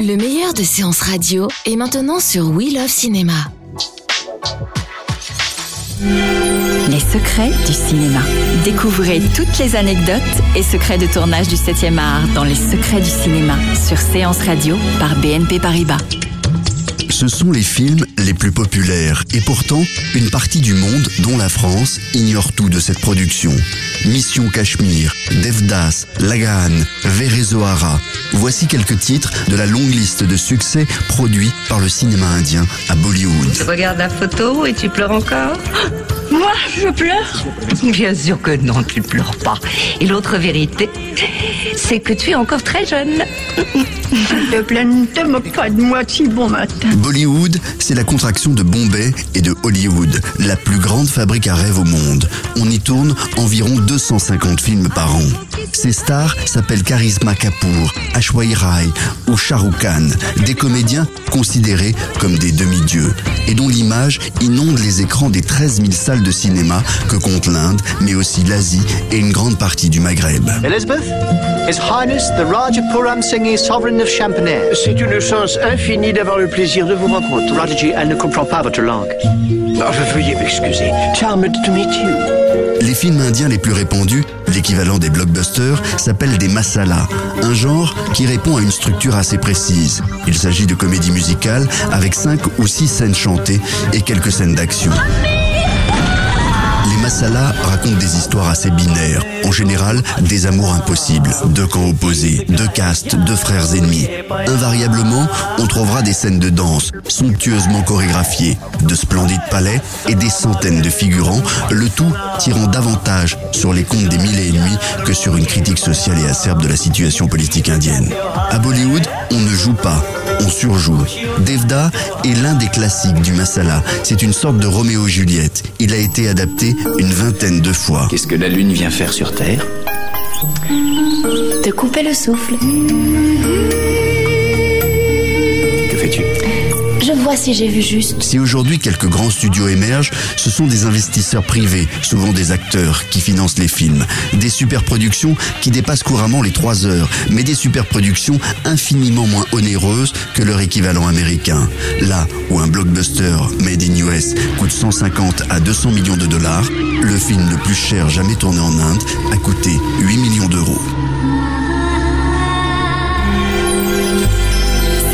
Le meilleur de séances radio est maintenant sur We Love Cinéma. Les secrets du cinéma. Découvrez toutes les anecdotes et secrets de tournage du 7e art dans Les secrets du cinéma sur Séance Radio par BNP Paribas. Ce sont les films les plus populaires et pourtant, une partie du monde, dont la France, ignore tout de cette production. Mission Cachemire, Devdas, Lagaan, Verezohara. Voici quelques titres de la longue liste de succès produits par le cinéma indien à Bollywood. Tu regardes la photo et tu pleures encore Moi, je pleure Bien sûr que non, tu pleures pas. Et l'autre vérité, c'est que tu es encore très jeune. S'il te plaît, ne te moque pas de moi si bon matin. Bollywood, c'est la contraction de Bombay et de Hollywood, la plus grande fabrique à rêve au monde. On y tourne environ 250 films par an. Ces stars s'appellent Charisma Kapoor, Ashwai Rai ou Shah Rukh Khan, des comédiens considérés comme des demi-dieux et dont l'image inonde les écrans des 13 000 salles de cinéma que compte l'Inde, mais aussi l'Asie et une grande partie du Maghreb. Elizabeth, His Highness the Raja Puram Singh Sovereign of Champaner. C'est une chance infinie d'avoir le plaisir de vous rencontrer. Rajaji, elle ne comprend pas votre langue. Ah, veuillez m'excuser. Charmed to meet you. Les films indiens les plus répandus, l'équivalent des blockbusters, s'appellent des masala, un genre qui répond à une structure assez précise. Il s'agit de comédies musicales avec cinq ou six scènes chantées et quelques scènes d'action. Les masala racontent des histoires assez binaires, en général des amours impossibles, deux camps opposés, deux castes, deux frères ennemis. Invariablement, on trouvera des scènes de danse, somptueusement chorégraphiées, de splendides palais et des centaines de figurants, le tout tirant davantage sur les comptes des mille et nuits que sur une critique sociale et acerbe de la situation politique indienne. À Bollywood, on ne joue pas, on surjoue. Devda est l'un des classiques du masala. C'est une sorte de Roméo et Juliette. Il a été adapté une vingtaine de fois. Qu'est-ce que la Lune vient faire sur Terre? Te couper le souffle. Si. Si aujourd'hui quelques grands studios émergent, ce sont des investisseurs privés, souvent des acteurs, qui financent les films. Des superproductions qui dépassent couramment les 3 heures, mais des superproductions infiniment moins onéreuses que leur équivalent américain. Là où un blockbuster made in US coûte 150 à 200 millions de dollars, le film le plus cher jamais tourné en Inde a coûté 8 millions d'euros.